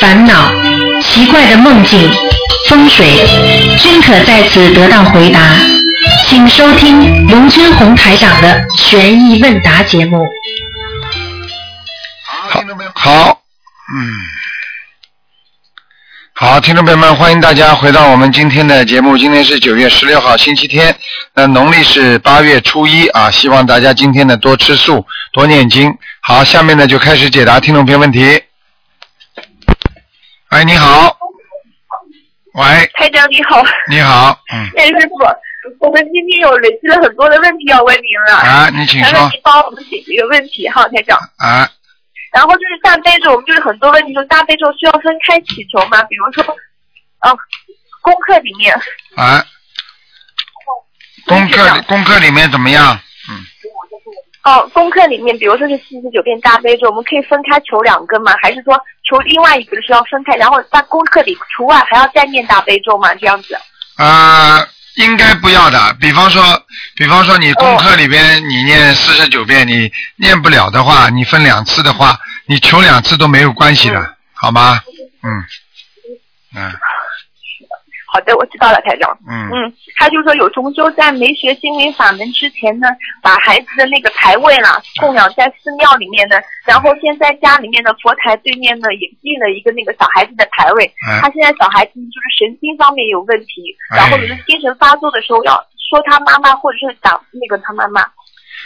烦恼、奇怪的梦境、风水，均可在此得到回答。请收听卢军红台长的悬疑问答节目。好，好，嗯，好，听众朋友们，欢迎大家回到我们今天的节目。今天是九月十六号，星期天，那农历是八月初一啊。希望大家今天呢多吃素，多念经。好，下面呢就开始解答听众朋友问题。哎，你好，喂，台长你好，你好，嗯，哎师傅，我们今天有累积了很多的问题要问您了，啊，你请说您帮我们解决一个问题哈，台长。啊，然后就是大悲咒，我们就是很多问题，就是大悲咒需要分开祈求嘛，比如说，嗯、功课里面，啊，功课功课里面怎么样？嗯，哦，功课里面，比如说是四十九遍大悲咒，我们可以分开求两根吗？还是说求另外一个的时候分开，然后在功课里除外还要再念大悲咒吗？这样子？啊，应该不要的。比方说，比方说你功课里边你念四十九遍，你念不了的话，你分两次的话，你求两次都没有关系的，好吗？嗯，嗯好的，我知道了，台长。嗯嗯，他就说有同修在没学心灵法门之前呢，把孩子的那个牌位啦供养在寺庙里面的，然后现在家里面的佛台对面呢也立了一个那个小孩子的牌位。哎他现在小孩子就是神经方面有问题，哎然后就是精神发作的时候要说他妈妈或者是打那个他妈妈。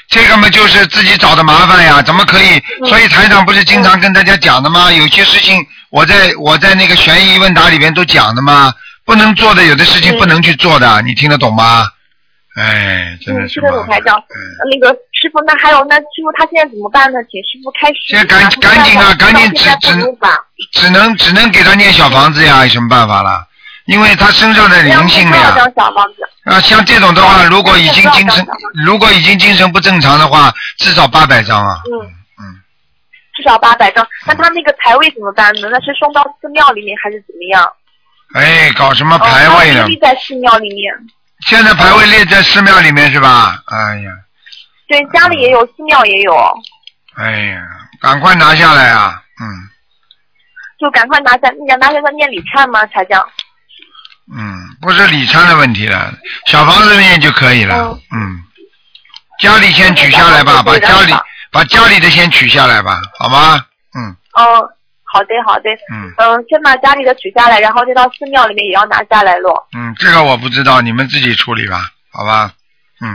这个嘛就是自己找的麻烦呀，怎么可以？嗯所以台长不是经常跟大家讲的吗？有些事情我在我在那个悬疑问答里边都讲的吗？不能做的有的事情嗯不能去做的，你听得懂吗？哎，真的嗯，是听得懂麻烦台长。嗯那个师傅，那还有那师傅他现在怎么办呢？请师傅开始。现在赶赶紧啊赶紧只只。只能只能给他念小房子呀，有什么办法了？因为他身上的灵性多少呀？啊，像这种的话，如果已经精神如果已经精神不正常的话，至少八百张啊。嗯嗯，至少八百张。那他那个牌位怎么办呢？那是送到寺庙里面还是怎么样？哎，搞什么牌位呢哦？立在寺庙里面。现在牌位列在寺庙里面是吧？哎呀，对，家里也有，寺庙也有，哎呀，赶快拿下来啊！嗯就赶快拿下，你想拿下他念礼忏吗？才这样。嗯，不是礼忏的问题了，小房子念就可以了。嗯嗯，家里先取下来吧，把家里把家里的先取下来吧，好吗？嗯哦，好的好的，嗯嗯，先把家里的取下来，然后再到寺庙里面也要拿下来咯。嗯，这个我不知道，你们自己处理吧，好吧？嗯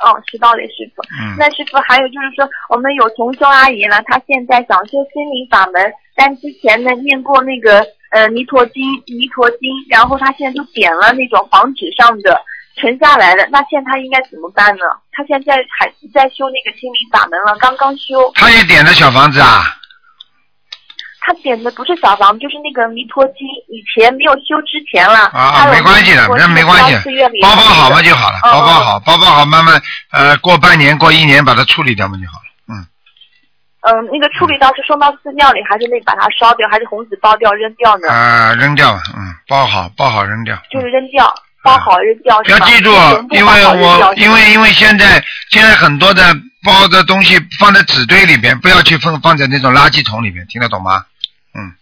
哦，知道了，师傅。嗯，那师傅还有就是说，我们有同修阿姨呢，她现在想修心灵法门，但之前呢念过那个呃弥陀经、弥陀经，然后她现在就点了那种黄纸上的沉下来的，那现在她应该怎么办呢？她现在还在修那个心灵法门了，刚刚修，她也点的小房子啊？她点的不是小房，就是那个弥陀经，以前没有修之前了。啊没关系的那没关系包包好嘛就好了，哦包包好，包包好，慢慢呃过半年过一年把它处理掉嘛就好了。嗯，嗯，那个处理到是送到寺庙里，还是那把它烧掉，还是红纸包掉扔掉呢？啊，扔掉吧，嗯，包好包好扔掉。就是扔掉，包好扔掉是吧？要记住全，部因为我因为因为现在现在很多的包的东西放在纸堆里边，不要去放放在那种垃圾桶里面，听得懂吗？嗯，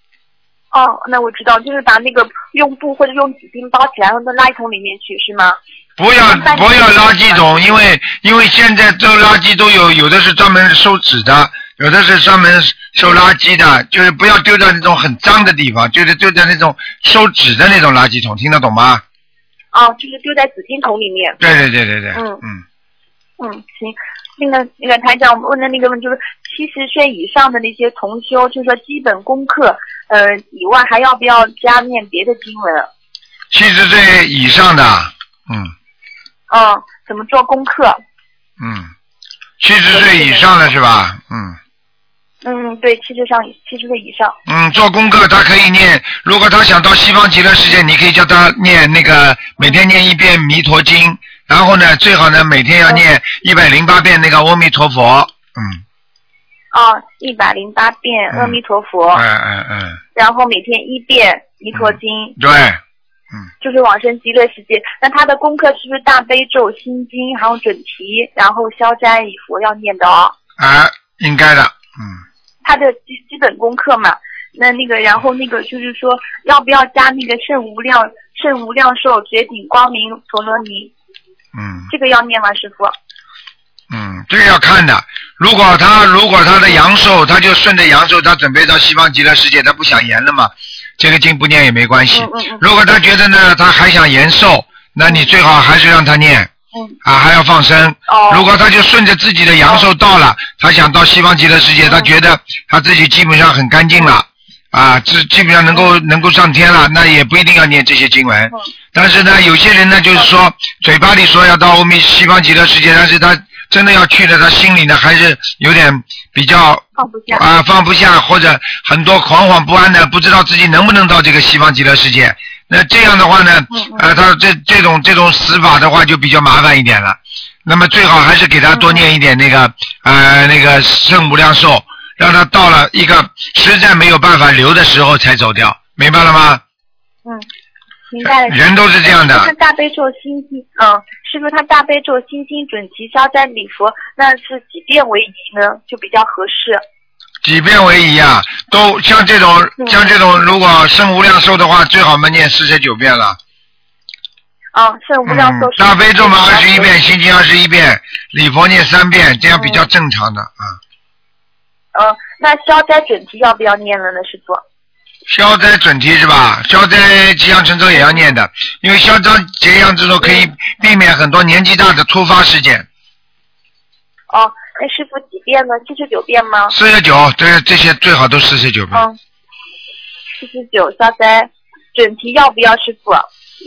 哦，那我知道，就是把那个用布或者用纸巾包起来，放到垃圾桶里面去，是吗？不要不要垃圾桶，因为因为现在这垃圾都有，有的是专门收纸的，有的是专门收垃圾的，就是不要丢在那种很脏的地方，就是丢在那种收纸的那种垃圾桶，听得懂吗？哦，就是丢在纸巾桶里面。对对对对对，嗯嗯，嗯，行。那个那个台长，我们问的那个问题就是，七十岁以上的那些同修，就说基本功课，呃以外，还要不要加念别的经文？七十岁以上的，嗯嗯，怎么做功课？嗯，七十岁以上的是吧？嗯。嗯，对，七十上七十岁以上。嗯，做功课他可以念，如果他想到西方极乐世界，你可以叫他念那个每天念一遍弥陀经，然后呢，最好呢每天要念一百零八遍那个阿弥陀佛。嗯，哦，一百零八遍阿弥陀佛，嗯嗯嗯，然后每天一遍弥陀经，对，嗯。就是往生极乐世界。那他的功课是不是大悲咒、心经，还有准提，然后消灾礼佛要念的哦？啊，应该的，嗯他的基基本功课嘛。那那个，然后那个就是说，要不要加那个圣无量圣无量寿绝顶光明陀罗尼？嗯这个要念吗，师傅？嗯，这个要看的。如果他如果他的阳寿，他就顺着阳寿，他准备到西方极乐世界，他不想延了嘛，这个经不念也没关系。嗯嗯嗯如果他觉得呢，他还想延寿，那你最好还是让他念嗯，啊，还要放生。哦如果他就顺着自己的阳寿到了，他想到西方极乐世界，他觉得他自己基本上很干净了，啊，这基本上能够能够上天了，那也不一定要念这些经文。嗯但是呢，有些人呢，就是说嘴巴里说要到欧米西方极乐世界，但是他真的要去的，他心里呢还是有点比较放不下。啊放不下，或者很多惶惶不安的，不知道自己能不能到这个西方极乐世界。那这样的话呢呃，他这这种这种死法的话就比较麻烦一点了。那么最好还是给他多念一点那个呃那个圣无量寿，让他到了一个实在没有办法留的时候才走掉，明白了吗？嗯，明白了。人都是这样的他大悲咒心经，嗯，是不是他大悲咒心经准提消灾礼佛，那是几遍为宜呢？就比较合适。几遍为宜啊，都像这种嗯像这种，如果生无量寿的话，最好嘛念四十九遍了。啊，圣无量寿嗯，大悲咒嘛二十一遍，心经二十一遍，礼佛念三遍，这样比较嗯正常的啊。嗯，那消灾准提要不要念了呢，师傅？消灾准提是吧？消灾吉祥神咒也要念的，因为消灾吉祥之咒可以避免很多年纪大的突发事件。哦，那师傅几遍呢？七十九遍吗？四十九，这这些最好都四十九遍，嗯，四十九消灾准提要不要，师傅？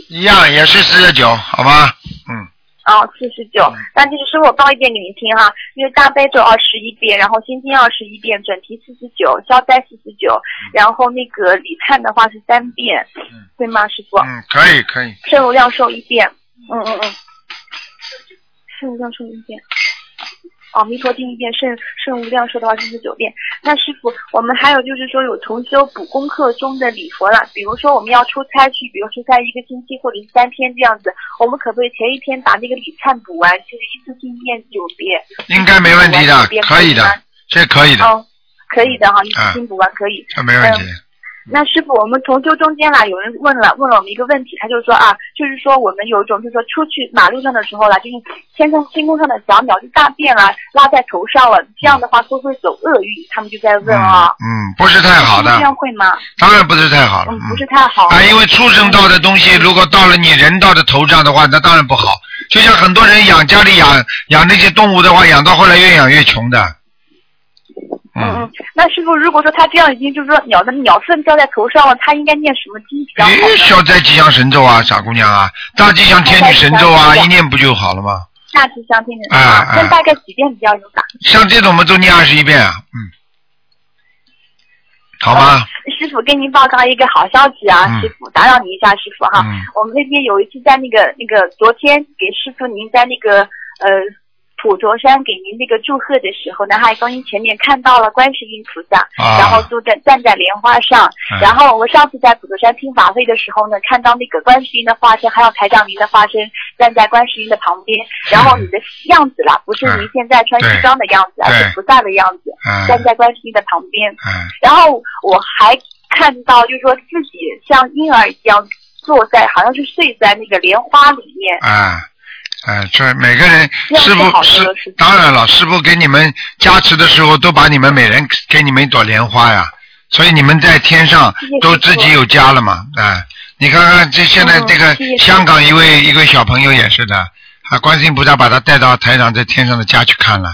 一样也是四十九，好吗？嗯，哦，四十九，那就是师傅我报一遍给您听哈，因为大悲咒二十一遍，然后心经二十一遍，准提四十九，消灾四十九，然后那个礼忏的话是三遍，嗯对吗，师傅？嗯，可以可以，圣无量寿一遍，嗯嗯嗯，圣无量寿一遍。哦，弥陀经一遍，圣圣无量寿的话是十九遍。那师傅，我们还有就是说有重修补功课中的礼佛了，比如说我们要出差去，比如出差一个星期或者是三天这样子，我们可不可以前一天把那个礼忏补完，就是一次性念九遍？应该没问题的可以的，这可以的，哦，可以的哈，一次性补完可以。这没问题。那师傅，我们从修中间啦，有人问了问了我们一个问题，他就说啊，就是说我们有一种就是说出去马路上的时候啦，就是天上天空上的小鸟就大便啦，拉在头上了，这样的话会不会走厄运？他们就在问啊，嗯，不是太好的这，样会吗？当然不是太好了。嗯，不是太好。啊，因为畜生道的东西，如果到了你人道的头上的话，那当然不好。就像很多人养家里养养那些动物的话，养到后来越养越穷的。嗯嗯，那师傅，如果说他这样已经就是说鸟的鸟粪掉在头上了，他应该念什么经比较好诶，呢？消灾吉祥神咒啊，傻姑娘啊，大吉祥天女神咒啊，一念不就好了吗？大吉祥天女啊啊那大概几遍比较有打？像这种我们都念二十一遍啊，嗯，好吗？师傅跟您报告一个好消息啊，嗯师傅打扰您一下，师傅哈。嗯我们那边有一次在那个那个昨天给师傅您在那个呃普陀山给您那个祝贺的时候，南海观音前面看到了观世音菩萨，啊然后坐在站在莲花上。嗯然后我上次在普陀山听法会的时候呢，看到那个观世音的化身，还有台长您的化身站在观世音的旁边，然后你的样子啦，不是您现在穿西装的样子，而是菩萨的样子，嗯站在观世音的旁边。嗯然后我还看到，就是说自己像婴儿一样坐在，好像是睡在那个莲花里面。啊。哎，这每个人师傅师是，当然了，师傅给你们加持的时候，都把你们每人给你们一朵莲花呀，所以你们在天上都自己有家了嘛，哎，你看看这现在嗯这个香港一位一个小朋友也是的，啊，观世音菩萨把他带到台长在天上的家去看了，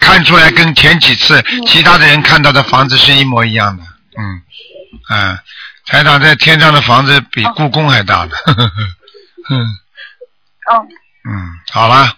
看出来跟前几次嗯。其他的人看到的房子是一模一样的，嗯，嗯，台长在天上的房子比哦。故宫还大呢，呵呵呵，嗯。嗯，嗯，好吧。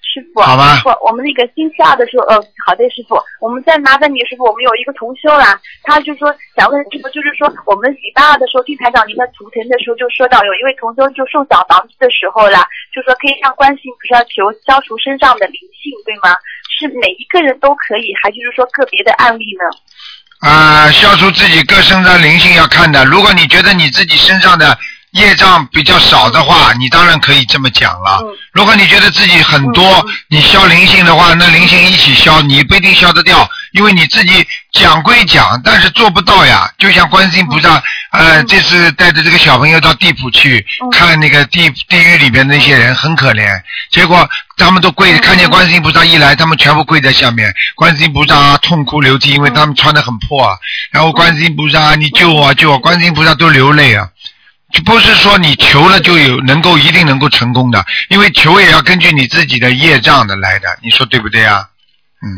师傅，好吧师傅，我们那个星期二的时候，呃，好的，师傅，我们再麻烦你，师傅，我们有一个同修啦，他就说想问师傅，就是说我们礼拜二的时候听台长您的图腾的时候，就说到有一位同修就送小房子的时候啦，就说可以向观世音菩萨求消除身上的灵性，对吗？是每一个人都可以，还就是说个别的案例呢？啊、消除自己各身上灵性要看的。如果你觉得你自己身上的业障比较少的话，你当然可以这么讲了。嗯如果你觉得自己很多，你消灵性的话，那灵性一起消，你不一定消得掉，因为你自己讲归讲，但是做不到呀。就像观世音菩萨，呃，这次带着这个小朋友到地府去、看那个地地狱里边那些人，很可怜。结果他们都跪，看见观世音菩萨一来，他们全部跪在下面。观世音菩萨痛哭流涕，因为他们穿的很破啊。然后观世音菩萨，你救我啊，救我！观世音菩萨都流泪啊。就不是说你求了就有能够一定能够成功的，因为求也要根据你自己的业障的来的，你说对不对啊？嗯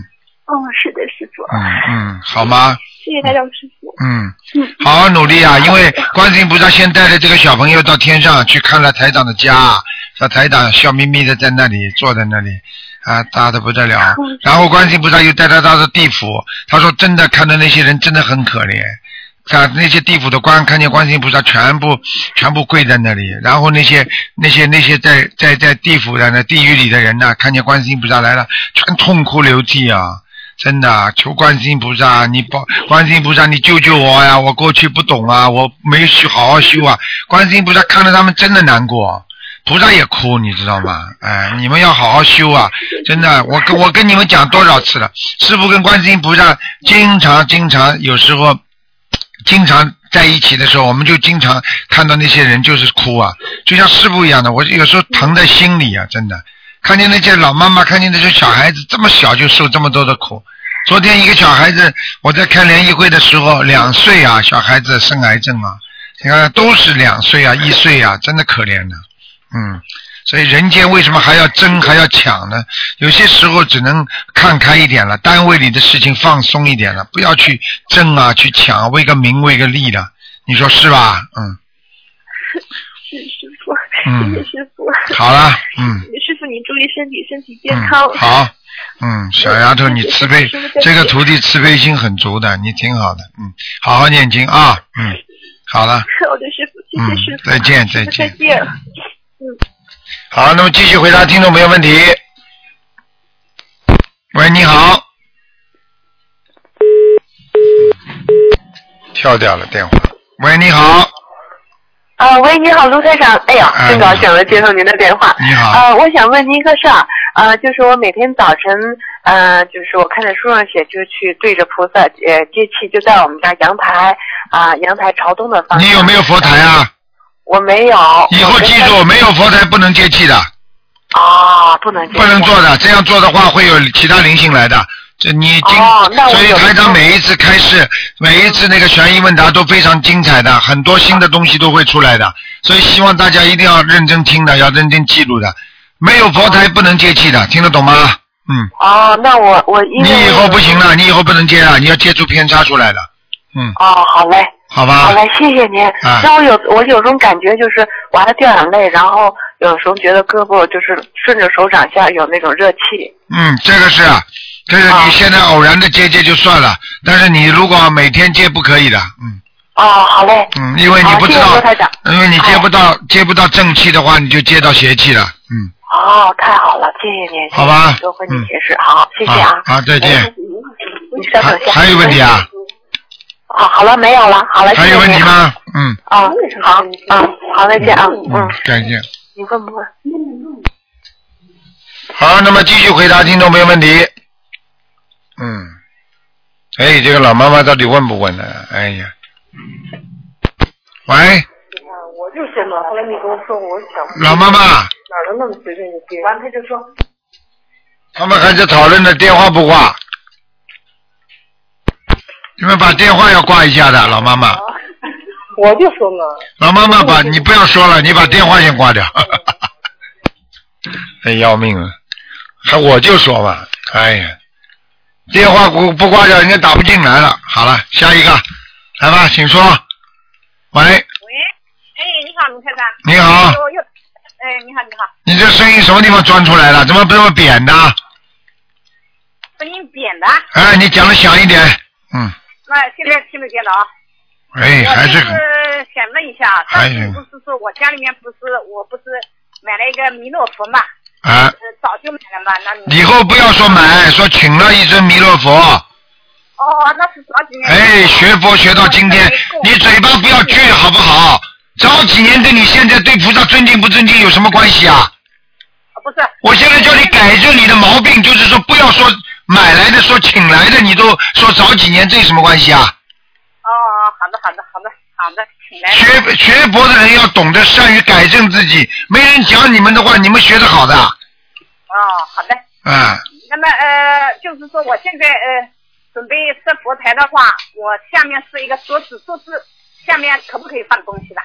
哦，是的，师傅，嗯嗯，好吗？谢谢台长师傅。嗯嗯，好好努力啊！因为观世音菩萨先带着这个小朋友到天上去看了台长的家，小台长笑眯眯的在那里坐在那里啊，大的不得了。然后观世音菩萨又带他到了地府，他说真的看到那些人真的很可怜。看那些地府的官看见观世音菩萨全部全部跪在那里，然后那些那些那些在在在地府的那地狱里的人呢，看见观世音菩萨来了，全痛哭流涕啊！真的，求观世音菩萨，你保观世音菩萨，你救救我呀！我过去不懂啊，我没修好好修啊。观世音菩萨看着他们真的难过，菩萨也哭，你知道吗？哎，你们要好好修啊！真的，我跟我跟你们讲多少次了，师傅跟观世音菩萨经常经常有时候经常在一起的时候，我们就经常看到那些人就是哭啊，就像师傅一样的，我有时候疼在心里啊，真的。看见那些老妈妈，看见那些小孩子这么小就受这么多的苦。昨天一个小孩子，我在开联谊会的时候，两岁啊，小孩子生癌症啊，你看都是两岁啊、一岁啊，真的可怜的。嗯，所以人间为什么还要争还要抢呢？有些时候只能看开一点了，单位里的事情放松一点了，不要去争啊、去抢啊，为个名为个利的，你说是吧？嗯，是师傅，嗯谢谢师傅。好了，嗯。师傅你注意身体，身体健嗯，康。好，嗯，小丫头，你慈悲，这个徒弟慈悲心很足的，你挺好的，嗯，好好念经啊，嗯，好了，我的，师傅，谢谢师傅。嗯再见再见再见。好，那么继续回答听众朋友问题。喂，你好。跳掉了电话。喂，你好，啊，喂，你好，卢台长。哎呀，哎真高兴了，接到您的电话。你好呃，我想问您一个事儿，呃，就是我每天早晨，呃，就是我看着书上写，就去对着菩萨，呃，接气，就在我们家阳台，啊、阳台朝东的方向。你有没有佛台啊？我没有。以后记住，没有佛台不能接气的，啊，不能接不能做的，这样做的话会有其他灵性来的。这你今，所以台长每一次开示，每一次那个悬疑问答都非常精彩的，很多新的东西都会出来的，所以希望大家一定要认真听的，要认真记录的。没有佛台不能接气的，听得懂吗？嗯，哦，那我我因为你以后不行了，你以后不能接了，你要接出偏差出来的。嗯，哦，好嘞。好吧。好嘞，谢谢您。啊那我有我有种感觉，就是我还掉眼泪，然后有时候觉得胳膊就是顺着手掌下有那种热气。嗯，这个是啊，这是你现在偶然的接接就算了，但是你如果每天接不可以的，嗯哦，好嘞。嗯，因为你不知道因为你接不到接不到正气的话，你就接到邪气了，嗯，哦，太好了，谢谢您，好吧多和你解释，好，谢谢啊。好好再见哎你稍等一下。还还有问题啊？好，好了，没有了，好了，谢谢还有问题吗？嗯啊，好，啊，好，再见啊，嗯嗯，，再见。你问不问？好，那么继续回答听众朋友问题。嗯，哎，这个老妈妈到底问不问呢？哎呀，喂，我就先嘛，后来你跟我说，我想老妈妈，哪能那么随便就接？完他就说，他们还在讨论的电话不挂，你们把电话要挂一下的，老妈妈，我就说嘛，老妈妈把你不要说了，你把电话先挂掉，哎，要命啊，还我就说嘛，哎呀，电话不不挂掉，人家打不进来了。好了，下一个，来吧，请说。喂，喂，哎，你好，卢太太。你好。我又，哎，你好，你好，你这声音什么地方钻出来了？怎么这么扁的？声音扁的，哎，你讲的响一点。嗯，那现在听得见了啊。哎，还是是想问一下，还是上次不是说我家里面不是我不是买了一个弥勒佛嘛，啊。呃，早就买了嘛，那你以后不要说买，说请了一尊弥勒佛。哦，那是早几年。哎，学佛学到今天，你嘴巴不要倔好不好？早几年对你现在对菩萨尊敬不尊敬有什么关系啊？啊不是，我现在叫你改正你的毛病，就是说不要说买来的，说请来的，你都说早几年，这有什么关系啊？哦，好的好的好的好的，请来。学学佛的人要懂得善于改正自己，没人讲你们的话，你们学的好的。哦，好的。嗯，那么呃，就是说我现在呃准备设佛台的话，我下面是一个桌子，桌子下面可不可以放东西的？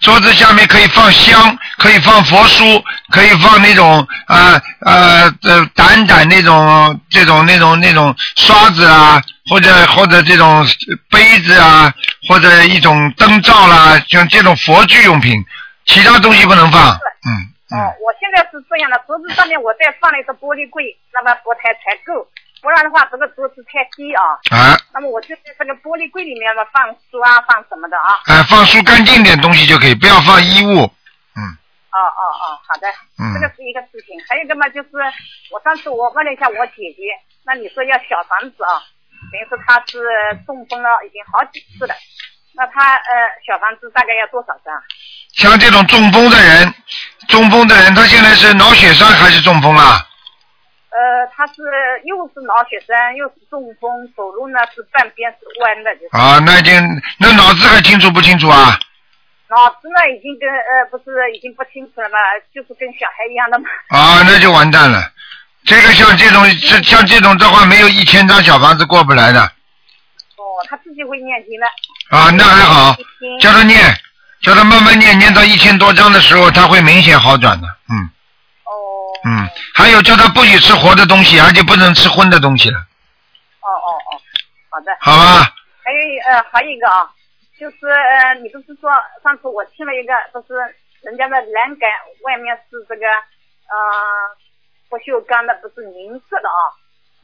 桌子下面可以放香，可以放佛书，可以放那种呃呃呃掸掸那种这种那种那种刷子啊，或者或者这种杯子啊，或者一种灯罩啦，像这种佛具用品，其他东西不能放。嗯哦，我现在是这样的，桌子上面我再放了一个玻璃柜，那么佛台才够，不然的话这个桌子太低啊。啊，那么我就在这个玻璃柜里面嘛放书啊，放什么的啊。哎，放书干净点东西就可以，不要放衣物。嗯哦哦哦，好的，嗯这个是一个事情。还有一个嘛，就是我上次我问了一下我姐姐，那你说要小房子啊，等于说她是中风了，已经好几次了。那她呃小房子大概要多少张？像这种中风的人，中风的人，他现在是脑血栓还是中风啊？呃，他是又是脑血栓，又是中风，走路呢是半边是弯的，就是。啊，那已经那脑子还清楚不清楚啊？脑子呢已经跟呃不是已经不清楚了嘛，就是跟小孩一样的嘛。啊，那就完蛋了。这个像这种是像这种的话，没有一千张小房子过不来的哦，他自己会念经的。啊，那还好，叫他念，叫他慢慢念，念到一千多张的时候，他会明显好转的，嗯。哦。嗯，还有叫他不许吃活的东西，而且不能吃荤的东西了，哦哦哦，好的。好吧？还有一呃，还有一个啊，就是呃，你不是说上次我听了一个，就是人家的栏杆外面是这个呃不锈钢的，不是银色的啊。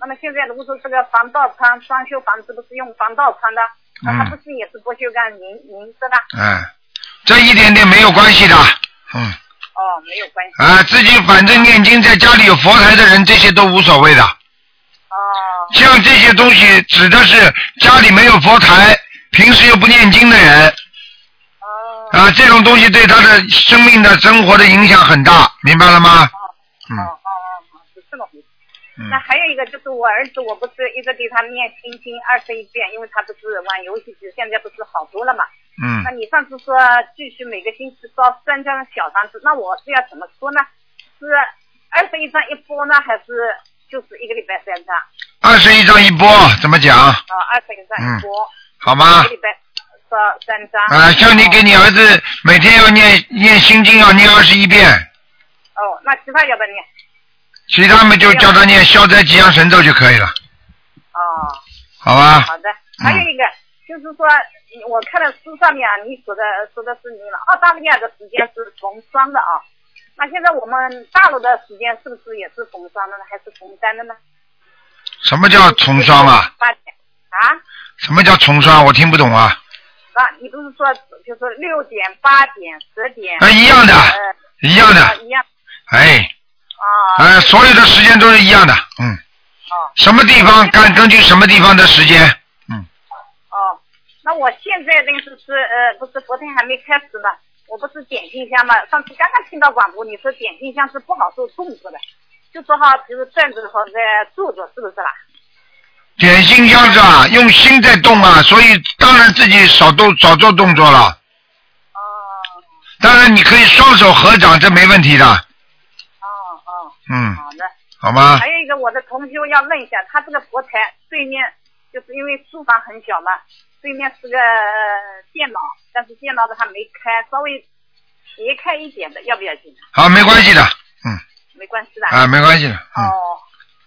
那么现在如果说这个防盗窗装修房子不是用防盗窗的，那它嗯不是也是不锈钢银银色的？嗯，这一点点没有关系的，嗯。哦，没有关系。啊，自己反正念经，在家里有佛台的人，这些都无所谓的。哦。像这些东西指的是家里没有佛台，平时又不念经的人。哦。啊，这种东西对他的生命的生活的影响很大，明白了吗？嗯。哦哦哦，是这么回事。那还有一个就是我儿子，我不是一直给他念心经二十一遍，因为他不是玩游戏机，现在不是好多了嘛。嗯那你上次说继续每个星期烧三张小房子，那我是要怎么说呢？是二十一张一波呢，还是就是一个礼拜三张？二十一张一波，怎么讲？啊，二十一张一波，好吗一个？礼拜烧三张。啊，像你给你儿子每天要念念心经，要念二十一遍，哦，那其他要不要念？其他们就叫他念消灾吉祥神咒就可以了，哦。好吧？好的，还有一个、就是说，我看了书上面啊，你说的说的是你们澳大利亚的时间是逢双的啊，那现在我们大陆的时间是不是也是逢双的呢，还是逢单的呢？什么叫重双啊？八点啊？什么叫重双？我听不懂啊。啊，你不是说就是六点、八点、十点？啊一样的呃一样的啊一样。哎，啊。呃，所有的时间都是一样的，嗯。什么地方根根据什么地方的时间，哦，那我现在那个是是呃，不是昨天还没开始嘛，我不是点心香嘛，上次刚刚听到广播，你说点心香是不好做动作的，就说哈，比如站着或者坐着，是不是啦？点心香是吧？用心在动啊，所以当然自己少动少做动作了。哦。当然你可以双手合掌，这没问题的。哦哦。嗯，好的。好吗还有一个，我的同学要问一下，他这个佛台对面就是因为书房很小嘛，对面是个呃电脑，但是电脑的还没开，稍微斜开一点的，要不要紧？好，没关系的，嗯没关系的。啊，没关系的。嗯，哦，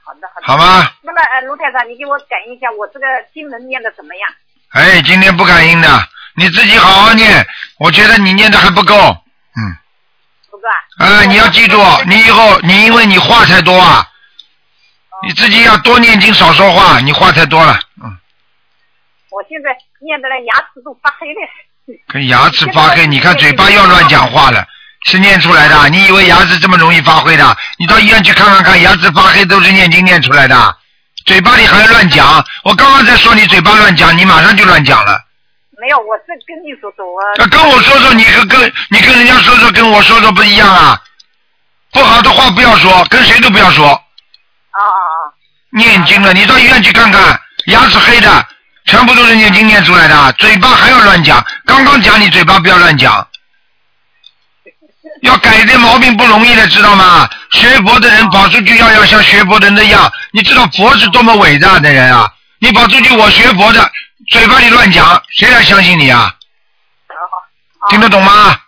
好的好的。好吧。那么呃，卢台长，你给我感应一下，我这个经文念的怎么样？哎，今天不感应的，你自己好好念。我觉得你念的还不够。嗯不够啊？啊，你要记住，你以后你因为你话太多啊，你自己要多念经少说话，你话太多了，嗯，我现在念的嘞，牙齿都发黑了。跟牙齿发黑，你看嘴巴要乱讲话了，是念出来的。你以为牙齿这么容易发黑的？你到医院去看看看，牙齿发黑都是念经念出来的，嘴巴里还乱讲。我刚刚在说你嘴巴乱讲，你马上就乱讲了。没有，我是跟你说说，我那跟我说说，你跟跟你跟人家说说，跟我说说不一样啊。不好的话不要说，跟谁都不要说。啊啊啊！念经了，你到医院去看看，牙齿黑的，全部都是念经念出来的，嘴巴还要乱讲。刚刚讲你嘴巴不要乱讲，要改这毛病不容易的，知道吗？学佛的人跑出去要要像学佛的人那样，你知道佛是多么伟大的人啊！你跑出去我学佛的，嘴巴里乱讲，谁来相信你啊？听得懂吗？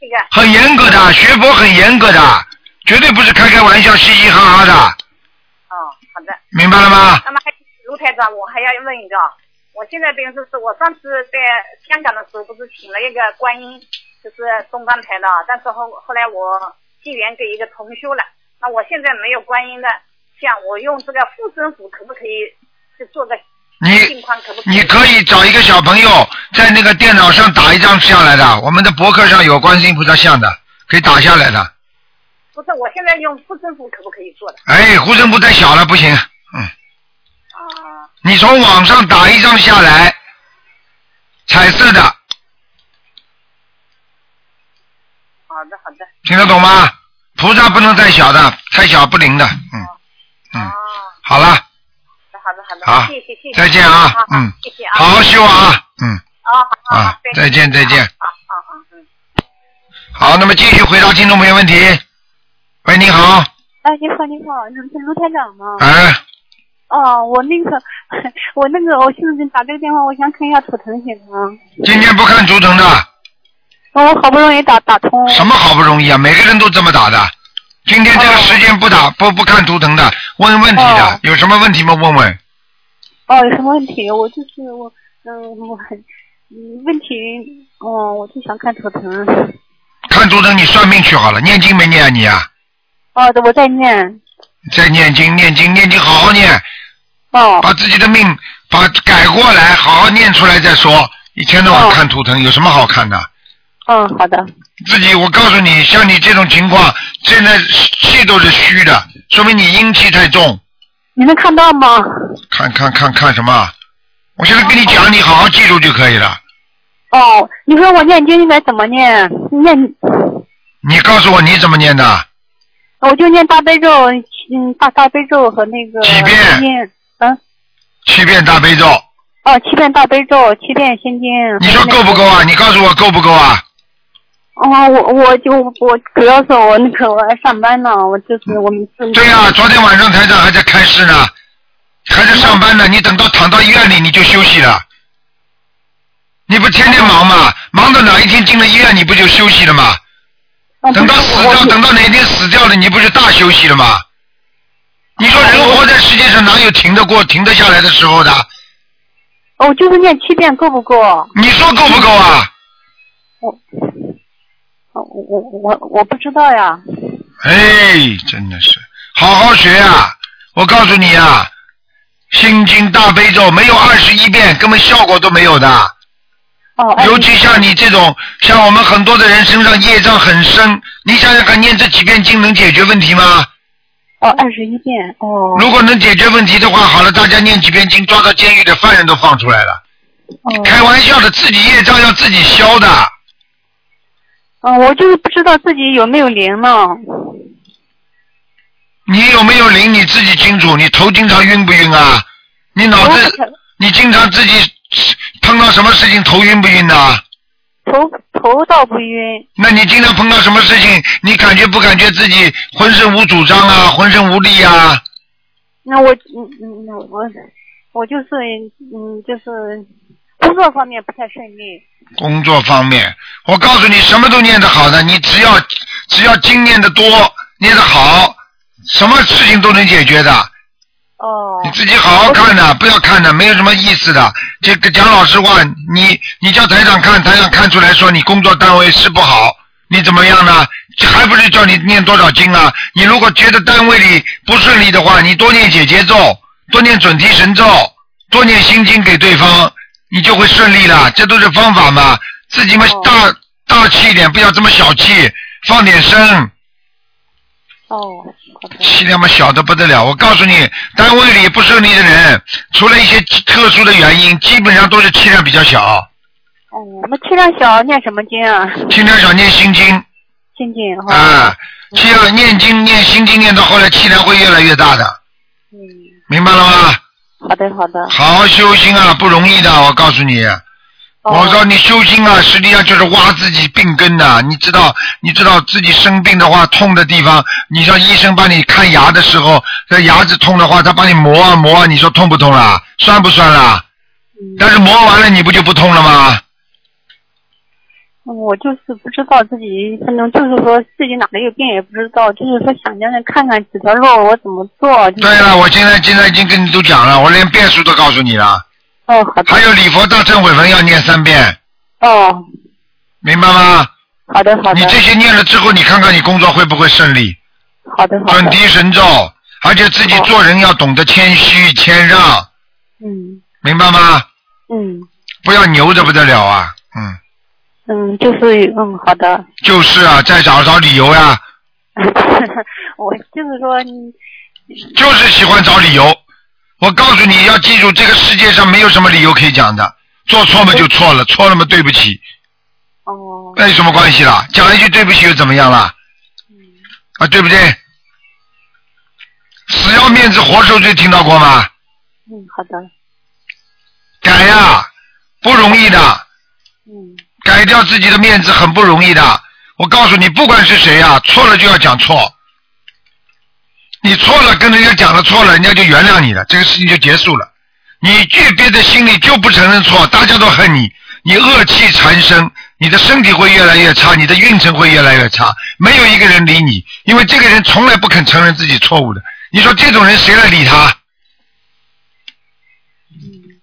这个很严格的，学佛很严格的，绝对不是开开玩笑、嘻嘻哈哈的，哦，好的。明白了吗？那么还卢台长，我还要问一个，我现在等于说是我上次在香港的时候，不是请了一个观音，就是东方台的，但是后后来我结缘给一个同修了，那我现在没有观音的像，我用这个护身符可不可以去做个你？可不？你可以找一个小朋友在那个电脑上打一张下来的，我们的博客上有观世音菩萨像的，可以打下来的。不是，我现在用护身符可不可以做的？哎，护身符太小了，不行。嗯，啊，你从网上打一张下来，彩色的，好的好的。听得懂吗？菩萨不能太小的，太小不灵的。嗯嗯，哦，好了，好的好的好谢谢谢谢。再见啊好好嗯谢谢啊。好好修啊。嗯，啊，好好啊好，再见再见好好好，嗯。好，那么继续回答听众朋友问题。喂，你好，哎，你好，你好，你是卢台长吗？哎，哦，我那个，我那个，我现在打这个电话，我想看一下图腾行吗？今天不看图腾的，哦我好不容易打打通。什么好不容易啊？每个人都这么打的。今天这个时间不打不不看图腾的，问问题的哦，有什么问题吗？问问。哦，有什么问题？我就是我，嗯，我很，嗯，问题，哦，我就想看图腾。看图腾，你算命去好了。念经没念啊你啊？哦，我在念。在念经，念经，念经，好好念，哦。把自己的命把改过来，好好念出来再说。一天到晚看图腾，有什么好看的？嗯，好的。自己，我告诉你，像你这种情况，现在气都是虚的，说明你阴气太重。你能看到吗？看看看看什么？我现在跟你讲，你好好记住就可以了。哦，你说我念经应该怎么念？念，你告诉我你怎么念的？我就念大悲咒，嗯，大大悲咒和那个几遍嗯，七遍大悲咒，哦，七遍大悲咒，七遍心经。你说够不够啊？你告诉我够不够啊？哦，我我就我主要是我那个我还上班呢，我就是我们是。对呀、昨天晚上台长还在开市呢，还在上班呢。你等到躺到医院里你就休息了，你不天天忙吗？忙到哪一天进了医院你不就休息了吗？哦等到死掉，等到哪天死掉了，你不就大休息了吗？你说人活在世界上哪有停得过、停得下来的时候的？哦，就是念七遍够不够？你说够不够啊？我，哦我我我我不知道呀。哎，真的是，好好学啊！我告诉你啊，心经大悲咒没有二十一遍，根本效果都没有的。哦。尤其像你这种，像我们很多的人身上业障很深，你想想看，念这几遍经能解决问题吗？哦，二十一遍哦。如果能解决问题的话，好了，大家念几遍经，抓到监狱的犯人都放出来了。哦。开玩笑的，自己业障要自己消的。哦，我就是不知道自己有没有灵呢。你有没有灵你自己清楚，你头经常晕不晕啊？你脑子，你经常自己碰到什么事情头晕不晕的？头头倒不晕。那你经常碰到什么事情，你感觉不感觉自己浑身无主张啊，浑身无力啊？那我嗯嗯那我我就是嗯就是工作方面不太顺利。工作方面，我告诉你，什么都念得好的，你只要只要经念得多，念得好，什么事情都能解决的。哦。你自己好好看的，不要看的，没有什么意思的。这个讲老实话，你你叫台长看，台长看出来说你工作单位是不好，你怎么样呢？这还不是叫你念多少经啊？你如果觉得单位里不顺利的话，你多念解结咒，多念准提神咒，多念心经给对方，你就会顺利了。这都是方法嘛。自己嘛大大气一点，不要这么小气，放点声。哦。气量嘛小的不得了，我告诉你，单位里不顺利的人，除了一些特殊的原因，基本上都是气量比较小。哦，那气量小念什么经啊？气量小念心经心经哈。啊，气量念经念心经念到后来气量会越来越大的，嗯，明白了吗？好的好的。好好修心啊，不容易的，我告诉你。哦我说你修心啊，实际上就是挖自己病根呐、你知道，你知道自己生病的话，痛的地方，你像医生帮你看牙的时候，这牙齿痛的话，他帮你磨啊磨啊，你说痛不痛啦？酸不酸啦？嗯但是磨完了，你不就不痛了吗？我就是不知道自己，反正就是说自己哪里有病也不知道，就是说想让人看看几条路我怎么做。就是、对了，我现在现在已经跟你都讲了，我连变数都告诉你了。哦，好的。还有礼佛大忏悔文要念三遍，哦，明白吗？好的好的。你这些念了之后，你看看你工作会不会顺利？好的好的。准提神咒，而且自己做人要懂得谦虚谦让，嗯明白吗？嗯不要牛的不得了啊！嗯，嗯，就是嗯好的。就是啊，再找找理由呀、我就是说你就是喜欢找理由。我告诉你要记住，这个世界上没有什么理由可以讲的，做错嘛就错了，错了嘛对不起，哦那有什么关系啦？讲一句对不起又怎么样啦？啊，对不对？死要面子活受罪，听到过吗？嗯好的改呀、不容易的。嗯改掉自己的面子很不容易的。我告诉你，不管是谁呀、错了就要讲错。你错了，跟人家讲了错了，人家就原谅你了，这个事情就结束了。你拒憋在心里就不承认错，大家都恨你，你恶气缠身，你的身体会越来越差，你的运程会越来越差，没有一个人理你，因为这个人从来不肯承认自己错误的。你说这种人谁来理他？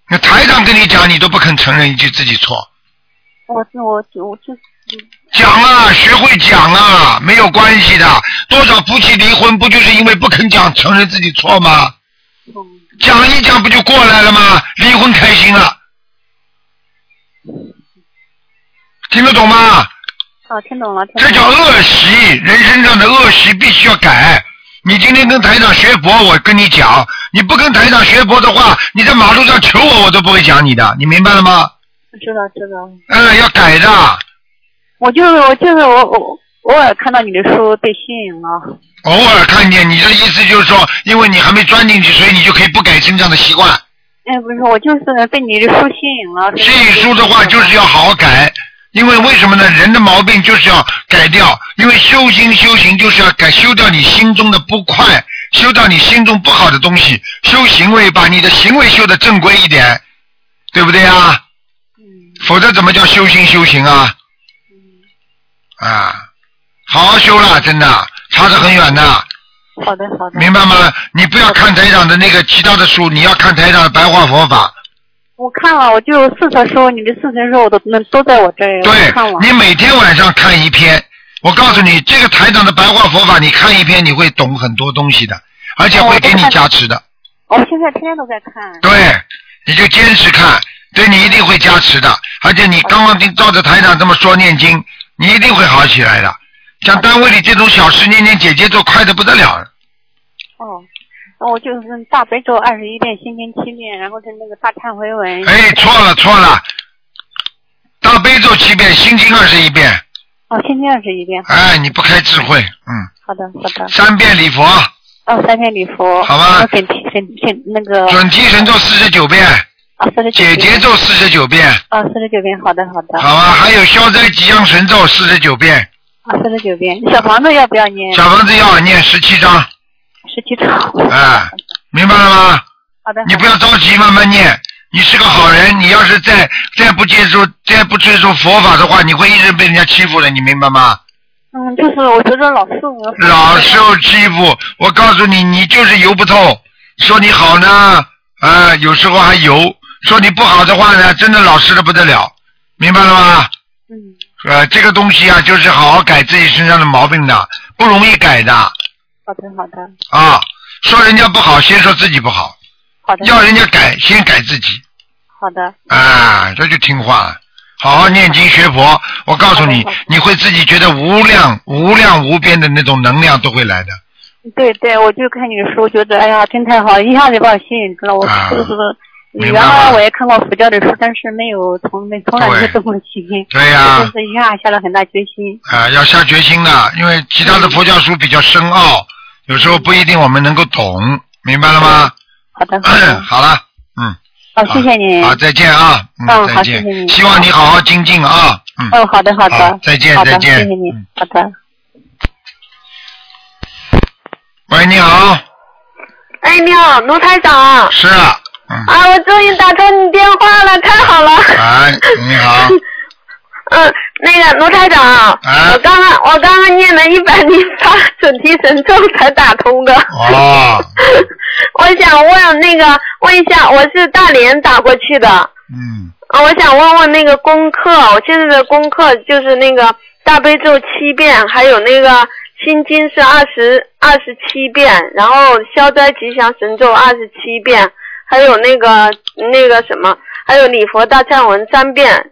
那台长跟你讲，你都不肯承认一句自己错。我我我就讲啊，学会讲啊，没有关系的。多少夫妻离婚，不就是因为不肯讲，承认自己错吗？讲一讲不就过来了吗？离婚开心了，听得懂吗？啊听懂了听懂了。这叫恶习，人身上的恶习必须要改。你今天跟台长学佛，我跟你讲，你不跟台长学佛的话，你在马路上求我，我都不会讲你的，你明白了吗？知道知道。嗯，要改的。我就是我就是我我偶尔看到你的书被吸引了。偶尔看见，你的意思就是说，因为你还没钻进去，所以你就可以不改身上的习惯。哎，不是，我就是被你的书吸引了。吸引书的话，就是要好好改。因为为什么呢？人的毛病就是要改掉，因为修心修行就是要改，修掉你心中的不快，修掉你心中不好的东西，修行为，把你的行为修的正规一点，对不对啊？否则怎么叫修心修行啊？啊，好好修了，真的差得很远的。好的好的。明白吗？你不要看台长的那个其他的书，你要看台长的白话佛法。我看了，我就四册书，你的四册书我都那都在我这儿。对。你每天晚上看一篇，我告诉你，这个台长的白话佛法，你看一篇，你会懂很多东西的，而且会给你加持的。我现在天天都在看。对，你就坚持看，对你一定会加持的。而且你刚刚听照着台长这么说念经，你一定会好起来的。像单位里这种小事念念姐姐做，快的不得了。哦，那我就是大悲咒二十一遍，心经七遍，然后是那个大忏悔文。哎，错了错了，大悲咒七遍，心经二十一遍。哦，心经二十一遍。哎，你不开智慧，嗯。好的好的。三遍礼佛。哦，三遍礼佛。好吧准提准准那个。准提神咒四十九遍。啊，四十九解结咒四十九遍。啊，四十九遍，好的好的。好啊，还有消灾吉祥神咒四十九遍。啊，四十九遍。小房子要不要念？小房子要念十七章。十七章。哎，明白了吗？好的。你不要着急，慢慢念。你是个好人，你要是再再不接触、再不接触佛法的话，你会一直被人家欺负的，你明白吗？嗯，就是我觉得老师我。老受欺负，我告诉你，你就是油不透。说你好呢，啊，有时候还油；说你不好的话呢，真的老实的不得了，明白了吗？嗯。呃，这个东西啊，就是好好改自己身上的毛病的，不容易改的好的好的啊。说人家不好，先说自己不好；好的。要人家改，先改自己。好的。啊，这就听话了。好好念经学佛，我告诉你，你会自己觉得无量、无量无边的那种能量都会来的。对对，我就看你的书，觉得哎呀，真太好，一下子把我吸引住了。我是明白吗原来我？也看过佛教的书，但是没有从没从来没有动过心。对呀就是一下下了很大决心。啊、要下决心的，因为其他的佛教书比较深奥，有时候不一定我们能够懂，明白了吗？好的，好的，好了，嗯，好，谢谢你。好，再见啊，嗯再见好谢谢，你希望你好好精进啊，嗯，哦，好的，好的好，再见再见谢谢你嗯，好的。喂，你好，哎，你好，卢台长。是啊，嗯，啊，我终于打通你电话了，太好了。哎，你好，嗯，那个卢台长，哎我刚刚我刚刚念了一百零八准提神咒才打通的。哦，我想问那个问一下，我是大连打过去的，嗯，啊，我想问问那个功课，我现在的功课就是那个大悲咒七遍，还有那个心经是二十二十七遍，然后消灾吉祥神咒二十七遍，还有那个那个什么，还有礼佛大忏文三遍，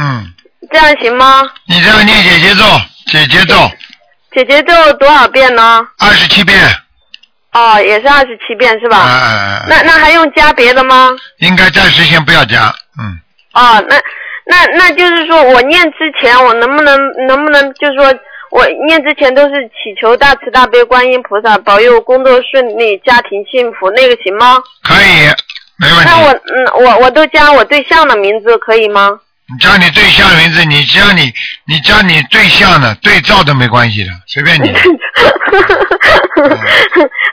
嗯，这样行吗？你这样念姐姐咒，姐姐咒姐姐咒多少遍呢？二十七遍，哦，也是二十七遍是哎吧？哎哎，那那还用加别的吗？应该暂时先不要加，嗯，哦，那那那就是说我念之前，我能不能能不能就是说我念之前都是祈求大慈大悲观音菩萨保佑工作顺利、家庭幸福，那个行吗？可以，没问题那我。嗯我我都加我对象的名字可以吗？你加你对象名字，你加你你加你对象的对照都没关系的，随便你。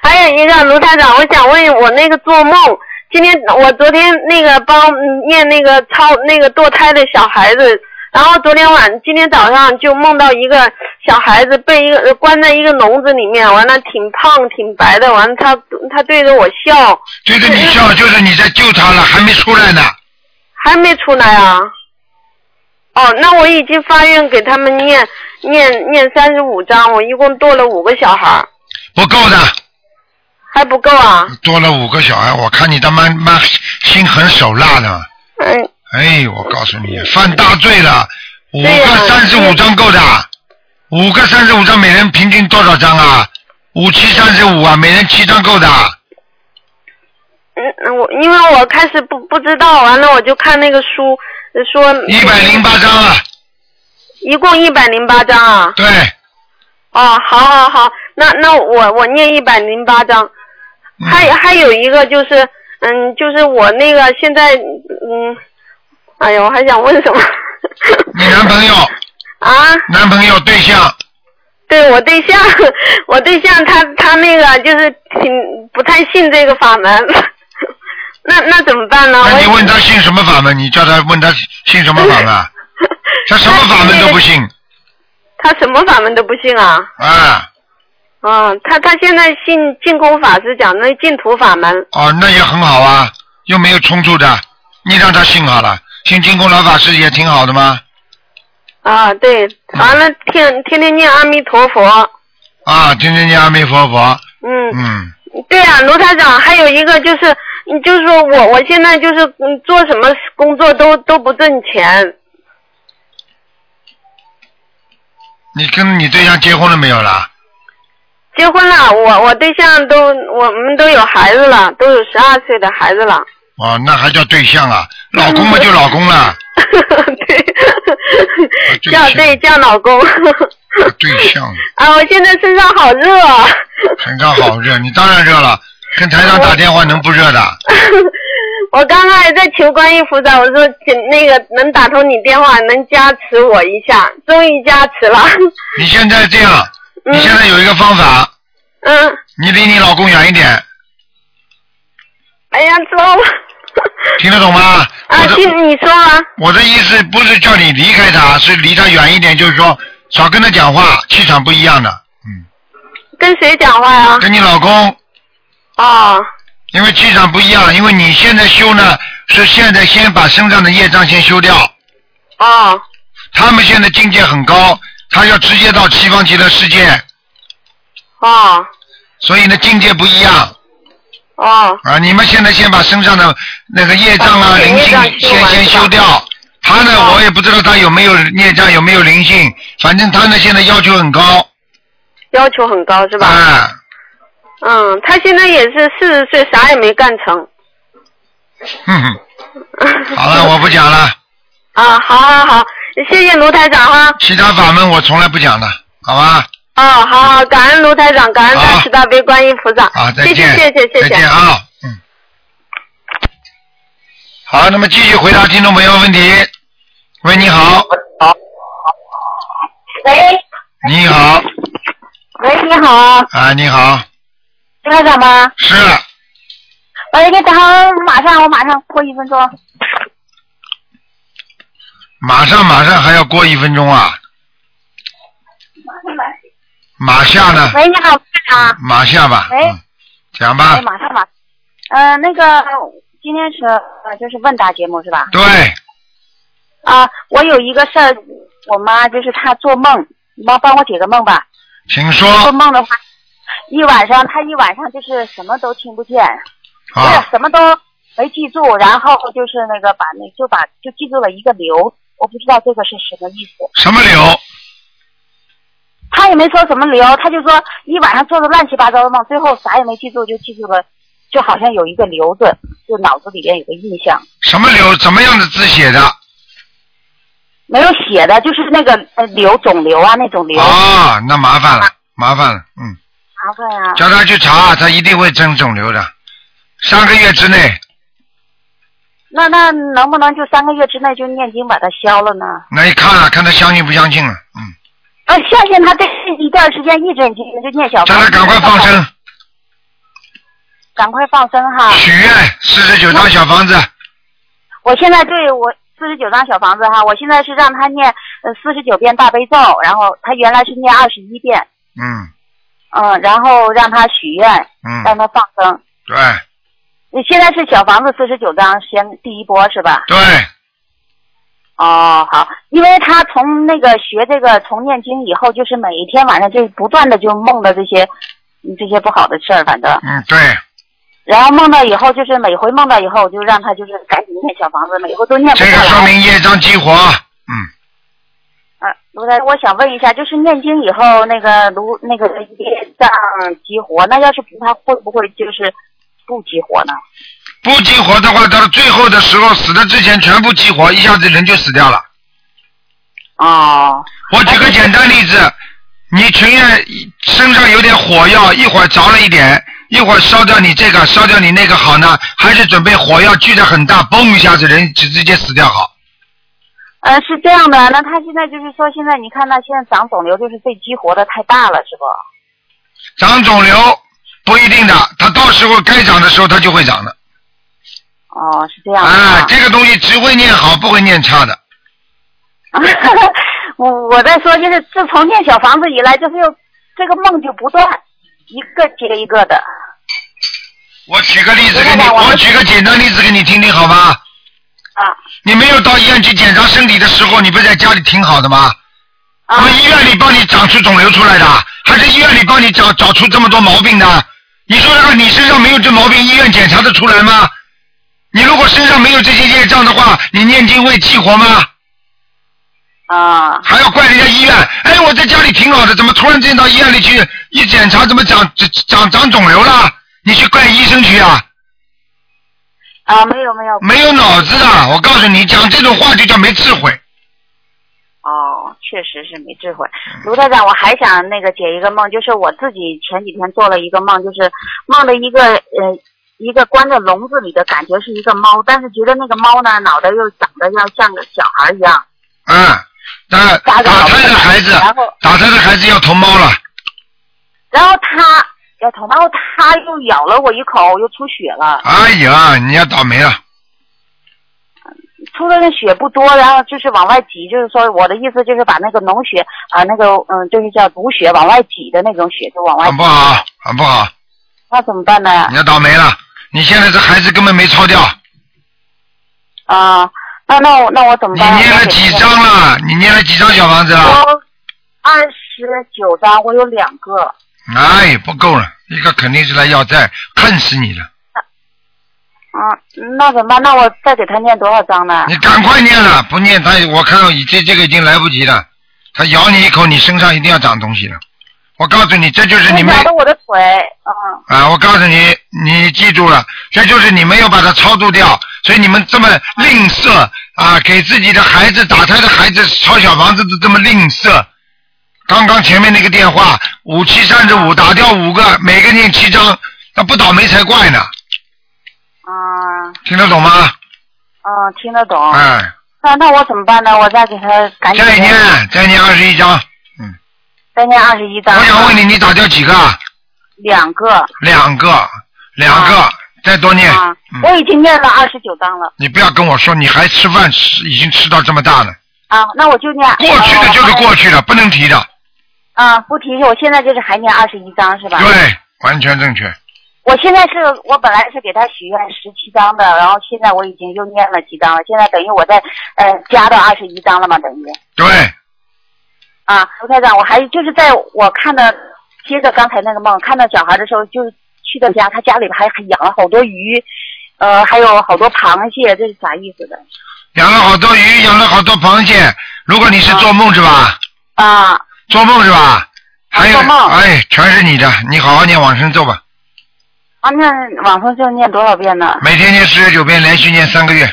还有一个卢台长，我想问我那个做梦，今天我昨天那个帮嗯念那个超那个堕胎的小孩子，然后昨天晚今天早上就梦到一个小孩子被一个呃关在一个笼子里面，完了挺胖挺白的，完了他他对着我笑，对着你笑，就是你在救他了，还没出来呢。还没出来啊。哦，那我已经发愿给他们念念念三十五章，我一共堕了五个小孩，不够的，还不够啊？多了五个小孩，我看你他妈妈心狠手辣的。嗯，哎，我告诉你，犯大罪了，五个三十五张够的，五个三十五张，每人平均多少张啊？五七三十五啊，每人七张够的。嗯，我因为我开始不不知道，完了我就看那个书说一百零八张啊，一共一百零八张啊。对，哦，好好好，那那我我念一百零八章，嗯还还有一个就是嗯，就是我那个现在嗯，哎呀，我还想问什么你男朋友，啊？男朋友对象，对我对象，我对象他他那个就是挺不太信这个法门，那那怎么办呢？那你问他信什么法门？你叫他问他信什么法门啊？他什么法门都不信他什么法门都不信啊？啊！啊，他他现在信净空法师讲那净土法门，哦，那也很好啊，又没有冲突的，你让他信好了，信金公老法师也挺好的吗。啊，对，完了天天天念阿弥陀佛，啊，天天念阿弥陀佛，嗯，嗯，对啊，卢台长，还有一个就是，嗯就是说我我现在就是嗯做什么工作都都不挣钱，你跟你对象结婚了没有啦？结婚了，我我对象都我们都有孩子了，都有十二岁的孩子了，哦，那还叫对象啊？老公嘛就老公了，对，叫对叫老公，对象，啊，我现在身上好热。啊，身上好热，你当然热了，跟台上打电话能不热的？我刚刚还在求观音菩萨，我说请那个能打通你电话，能加持我一下，终于加持了。你现在这样，你现在有一个方法，嗯，你离你老公远一点，哎呀，知道了。听得懂吗？啊，听你说啊。我的意思不是叫你离开他，是离他远一点，就是说少跟他讲话，气场不一样的。嗯跟谁讲话呀？跟你老公，哦，因为气场不一样，因为你现在修呢，是现在先把身上的业障先修掉。哦。他们现在境界很高，他要直接到西方极乐世界，哦所以呢境界不一样。哦啊，你们现在先把身上的那个业障啊、灵性先先修掉。他呢，我也不知道他有没有孽障，有没有灵性，反正他呢现在要求很高。要求很高是吧？嗯，嗯，他现在也是四十岁，啥也没干成。哼哼，好了，我不讲了。啊，好好好，谢谢卢台长哈。其他法门我从来不讲的，好吧？哦，好好，感恩卢台长，感恩大慈大悲观音菩萨。好，再谢见，谢谢谢谢谢。再见啊，嗯。好，那么继续回答听众朋友问题。喂，你好。喂，你好，喂，你好，啊，你好，卢台长吗？是喂，你等会儿，马上，我马上过一分钟。马上马上还要过一分钟啊？马下呢？喂，你好。马下吧，喂嗯，讲吧哎，。马上马，呃，那个今天是呃就是问答节目是吧？对，啊，我有一个事儿，我妈就是她做梦，你帮帮我解个梦吧。请说做梦的话，一晚上她一晚上就是什么都听不见，不是啊。什么都没记住，然后就是那个把那就把就记住了一个流，我不知道这个是什么意思。什么流？他也没说什么瘤，他就说一晚上做的乱七八糟的梦，最后啥也没记住，就记住了，就好像有一个瘤子，就脑子里面有个印象，什么瘤？怎么样的字写的？没有写的，就是那个呃瘤肿瘤啊那种瘤。啊，那麻烦了，麻烦了，嗯，麻烦呀、叫他去查，他一定会生肿瘤的，三个月之内。那那能不能就三个月之内就念经把它消了呢？那你看了，看他相信不相信了，嗯，啊，相信他这一段时间一直念就念小叫房子。他赶快放生，赶快放生哈！许愿四十九张小房子，我现在对我四十九张小房子哈，我现在是让他念呃四十九遍大悲咒，然后他原来是念二十一遍，嗯嗯，然后让他许愿，让嗯，他放生。对你现在是小房子四十九张，先第一波是吧？对，哦，好，因为他从那个学这个从念经以后，就是每一天晚上就不断的就梦到这些嗯这些不好的事儿，反正，嗯对，然后梦到以后就是每回梦到以后，就让他就是赶紧念小房子，每回都念不这个。说明业障激活，嗯，啊，卢台，我想问一下，就是念经以后那个卢那个业障激活，那要是不他会不会就是不激活呢？不激活的话，到了最后的时候死的之前全部激活，一下子人就死掉了。哦，我举个简单例子，你情愿身上有点火药，一会儿着了一点，一会儿烧掉你这个，烧掉你那个好呢，还是准备火药聚得很大，嘣一下子人直直接死掉好？呃，是这样的，那他现在就是说，现在你看他现在长肿瘤，就是被激活的太大了，是不？长肿瘤不一定的，它到时候该长的时候它就会长的。哦，是这样的。啊，这个东西只会念好，不会念差的。我我在说，就是自从念小房子以来，就是有这个梦就不断，一个接一个的。我举个例子给你，我举个简单例子给你听听好吗？啊。你没有到医院去检查身体的时候，你不是在家里挺好的吗？啊医院里帮你长出肿瘤出来的，还是医院里帮你找找出这么多毛病的？你说这个你身上没有这毛病，医院检查的出来吗？你如果身上没有这些业障的话，你念经会激活吗？啊。还要怪人家医院？哎，我在家里挺好的，怎么突然间到医院里去一检查，怎么长长长长肿瘤了？你去怪医生去啊？啊，没有没有。没有脑子的，我告诉你，讲这种话就叫没智慧。哦，确实是没智慧。卢台长，我还想那个解一个梦，就是我自己前几天做了一个梦，就是梦了一个呃一个关在笼子里的感觉是一个猫，但是觉得那个猫呢脑袋又长得要像个小孩一样。嗯，打打胎的孩子，然后打胎的孩子要投猫了。然后他要投，然后它又咬了我一口，又出血了。哎呀，你要倒霉了。出的那血不多，然后就是往外挤，就是说我的意思就是把那个脓血啊、那个嗯，就是叫毒血往外挤的那种血就往外挤。很不好，很不好，那怎么办呢？你要倒霉了。你现在这孩子根本没抄掉，啊，那那我那我怎么办你办？念了几张了？你念了几张小房子二十九张，我有两个。哎，不够了，一个肯定是来要债，恨死你了。啊，那怎么办？那我再给他念多少张呢？你赶快念了，不念他，我看到你这这个已经来不及了。他咬你一口，你身上一定要长东西了，我告诉你，这就是你没咬的我的腿，嗯，啊！我告诉你，你记住了，这就是你没有把它超度掉，所以你们这么吝啬啊，给自己的孩子打胎的孩子抄小房子都这么吝啬。刚刚前面那个电话五七三十五打掉五个，每个念七张，那不倒霉才怪呢。啊，听得懂吗？嗯，听得懂。哎，那那我怎么办呢？我再给他赶紧再念再念二十一张。嗯再念二十一张。我想问你，你打掉几个？两个。两个，两个，再多念。啊，嗯我已经念了二十九张了。你不要跟我说你还吃饭吃，已经吃到这么大了。啊，那我就念。过去的就是过去了，不能提的。啊，不提，我现在就是还念二十一张是吧？对，完全正确。我现在是我本来是给他许愿十七章的，然后现在我已经又念了几章了，现在等于我在呃加到二十一张了嘛，等于。对，啊，卢台长，我还就是在我看到，接着刚才那个梦，看到小孩的时候，就是去他家，他家里边还还养了好多鱼，呃，还有好多螃蟹，这是啥意思的？养了好多鱼，养了好多螃蟹。如果你是做梦是吧？啊。做梦是吧？还有哎，全是你的，你好好念往生咒吧，啊，那往生咒念多少遍呢？每天念四十九遍，连续念三个月。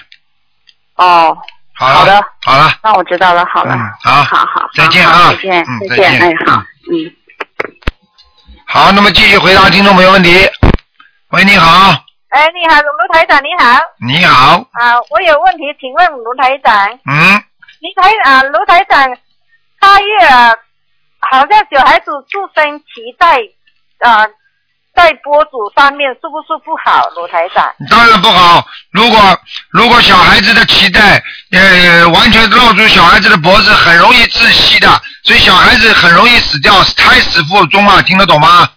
哦，好了，好的，好了，那我知道了，好了，嗯，好，好好，再见啊，再见，嗯，再再见，哎，好，嗯嗯。好，那么继续回答听众朋友问题。喂，你好，哎，你好，卢台长，你好。你好，啊，我有问题，请问卢台长，嗯，你台啊，卢台长，八月啊，好像小孩子出生脐带啊，在脖子上面是不是不好，卢台长？当然不好。如果如果小孩子的脐带呃完全露出小孩子的脖子，很容易窒息的，所以小孩子很容易死掉，胎死腹中啊，听得懂吗？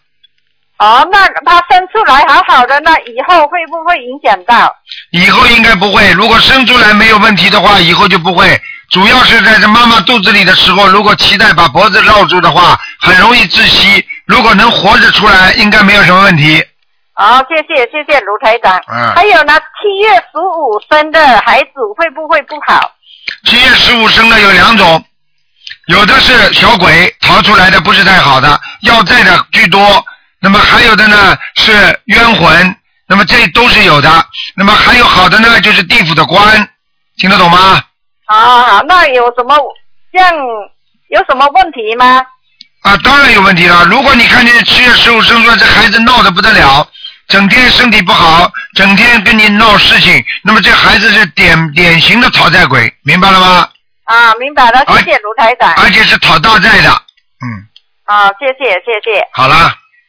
哦，那他生出来好好的，那以后会不会影响到？以后应该不会。如果生出来没有问题的话，以后就不会。主要是在这妈妈肚子里的时候，如果脐带把脖子绕住的话，很容易窒息。如果能活着出来，应该没有什么问题。好、谢谢谢谢卢台长。嗯还有呢，七月十五生的孩子会不会不好？七月十五生的有两种，有的是小鬼逃出来的，不是太好的，要债的居多。那么还有的呢是冤魂，那么这都是有的。那么还有好的呢，就是地府的官，听得懂吗？好好，那有什么这样有什么问题吗？啊，当然有问题了。如果你看见七月十五生出来这孩子闹得不得了，整天身体不好，整天跟你闹事情，那么这孩子是典典型的讨债鬼，明白了吗？啊，明白了，谢谢卢台长。而且是讨大债的。嗯啊，谢谢谢谢。好了，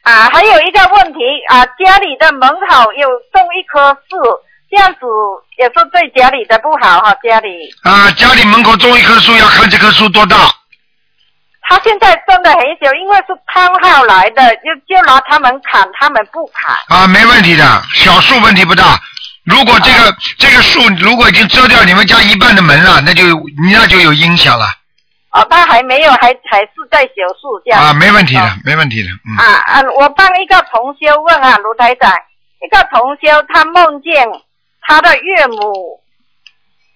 啊，还有一个问题啊，家里的门口有种一棵树，这样子也是对家里的不好哈、家里啊，家里门口种一棵树，要看这棵树多大。他现在种的很小，因为是汤号来的，就就拿他们砍，他们不砍。啊，没问题的，小树问题不大。如果这个、这个树如果已经遮掉你们家一半的门了，那就那就有影响了哦，他还没有，还还是在小树这样。啊，没问题的，没问题的，嗯。啊啊！我帮一个同修问啊，卢台长，一个同修他梦见他的岳母，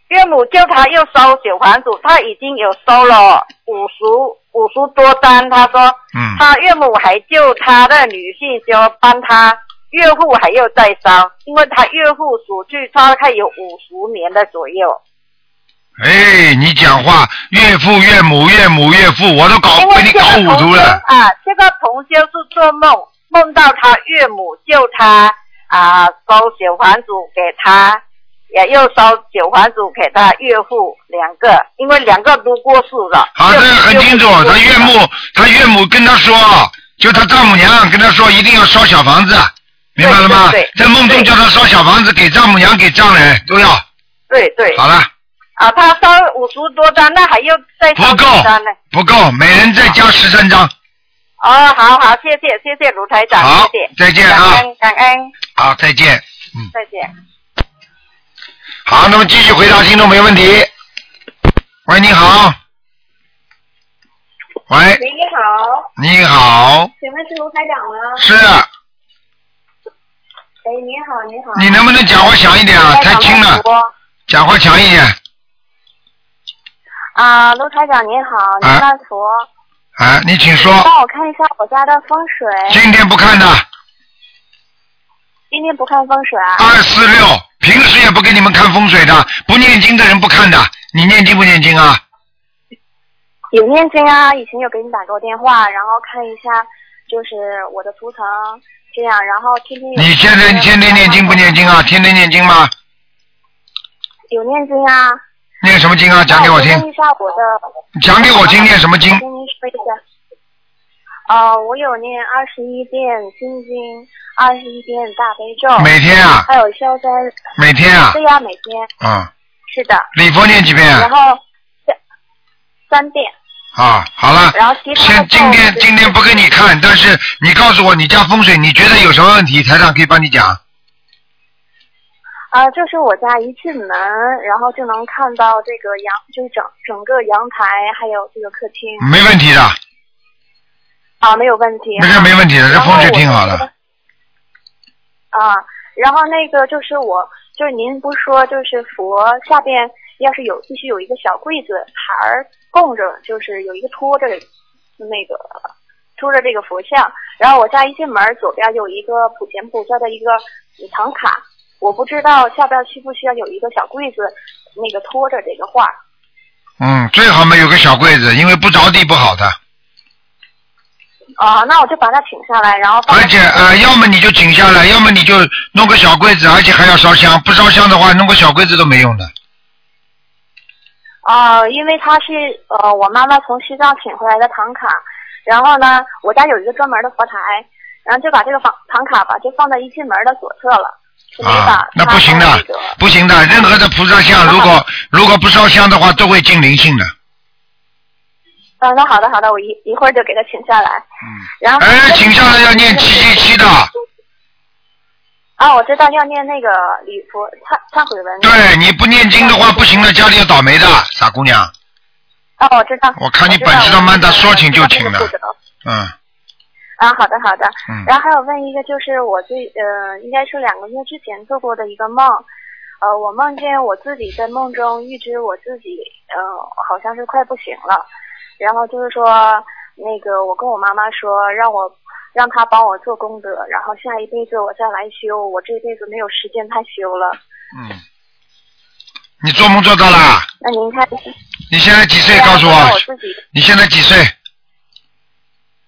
岳母叫他又收小房子，他已经有收了五十五十多单，他说，嗯他岳母还救他的女性说帮他岳父还要再烧，因为他岳父死去大概有五十年的左右。哎，你讲话岳父岳母岳母岳父，我都搞被你搞糊涂了。啊，这个同修是做梦，梦到他岳母救他啊，烧小房子给他，也又烧小房子给他岳父两个，因为两个都过世了。好，的很清楚。他岳母，他岳母跟他说，就他丈母娘跟他说，一定要烧小房子，明白了吗对对？对在梦中叫他烧小房子，给丈母娘、给丈人都要。对对。好了，啊，他烧五十多张，那还要再烧几张呢？不够，每人再加十三张。哦，好好，谢谢谢谢卢台长，好谢谢，再见啊感恩感恩，好，再见。嗯再见。好，那么继续回答听众没问题。喂，你好。喂，喂，你好，你好，请问是卢台长吗？是，哎，你好，你好。你能不能讲话响一点啊？太轻了，讲话强一点。啊，卢台长您好，您啊那佛。啊，你请说。帮我看一下我家的风水。今天不看的，今天不看风水啊？二四六，平时也不给你们看风水的，不念经的人不看的。你念经不念经啊？有念经啊，以前有给你打过电话，然后看一下就是我的图腾这样，然后天天有你现在天天念经不念经啊？天天念经吗？有念经啊。念什么经啊？讲给我听一下我的。讲给我听念什么经我跟您说一下。呃，我有念二十一遍心经，二十一遍大悲咒。每天啊还有消灾。每天啊对呀，每天。啊，是的。礼佛念几遍啊然后三三遍。啊，好了。然后其他先今天今天不给你看，但是你告诉我你家风水，你觉得有什么问题？台长可以帮你讲。啊、就是我家一进门，然后就能看到这个阳，就是整整个阳台，还有这个客厅。没问题的，啊，没有问题。那个没问题的，这风水挺好的。啊，然后那个就是我，就是您不说就是佛下边要是有必须有一个小柜子牌儿供着，就是有一个托着那个托着这个佛像，然后我家一进门左边有一个普贤菩萨的一个唐卡，我不知道下边需不需要有一个小柜子那个托着这个画。嗯，最好嘛有个小柜子，因为不着地不好的。啊，那我就把它请下来，然后而且呃，要么你就请下来，要么你就弄个小柜子，而且还要烧香。不烧香的话，弄个小柜子都没用的。啊，因为它是呃我妈妈从西藏请回来的唐卡，然后呢，我家有一个专门的佛台，然后就把这个房唐卡吧，就放在一进门的左侧了，啊，那不行的不行的。任何的菩萨像，如果如果不烧香的话，都会进灵性的。啊，那好的好的，我一一会儿就给他请下来。嗯。然后。哎，请下来要念七七七的。啊，我知道要念那个礼佛忏忏悔文。对，你不念经的话不行的，家里要倒霉的，傻姑娘。哦，我知道。我看你本事倒蛮大，说请就请的我知道这个负责。嗯，啊，好的好的。嗯然后还有问一个，就是我最呃，应该是两个月之前做过的一个梦，呃，我梦见我自己在梦中预知我自己呃，好像是快不行了，然后就是说那个我跟我妈妈说，让我让他帮我做功德，然后下一辈子我再来修，我这辈子没有时间太修了。嗯，你做梦做到了？那您看，你现在几岁？告诉我我我自己，你现在几岁？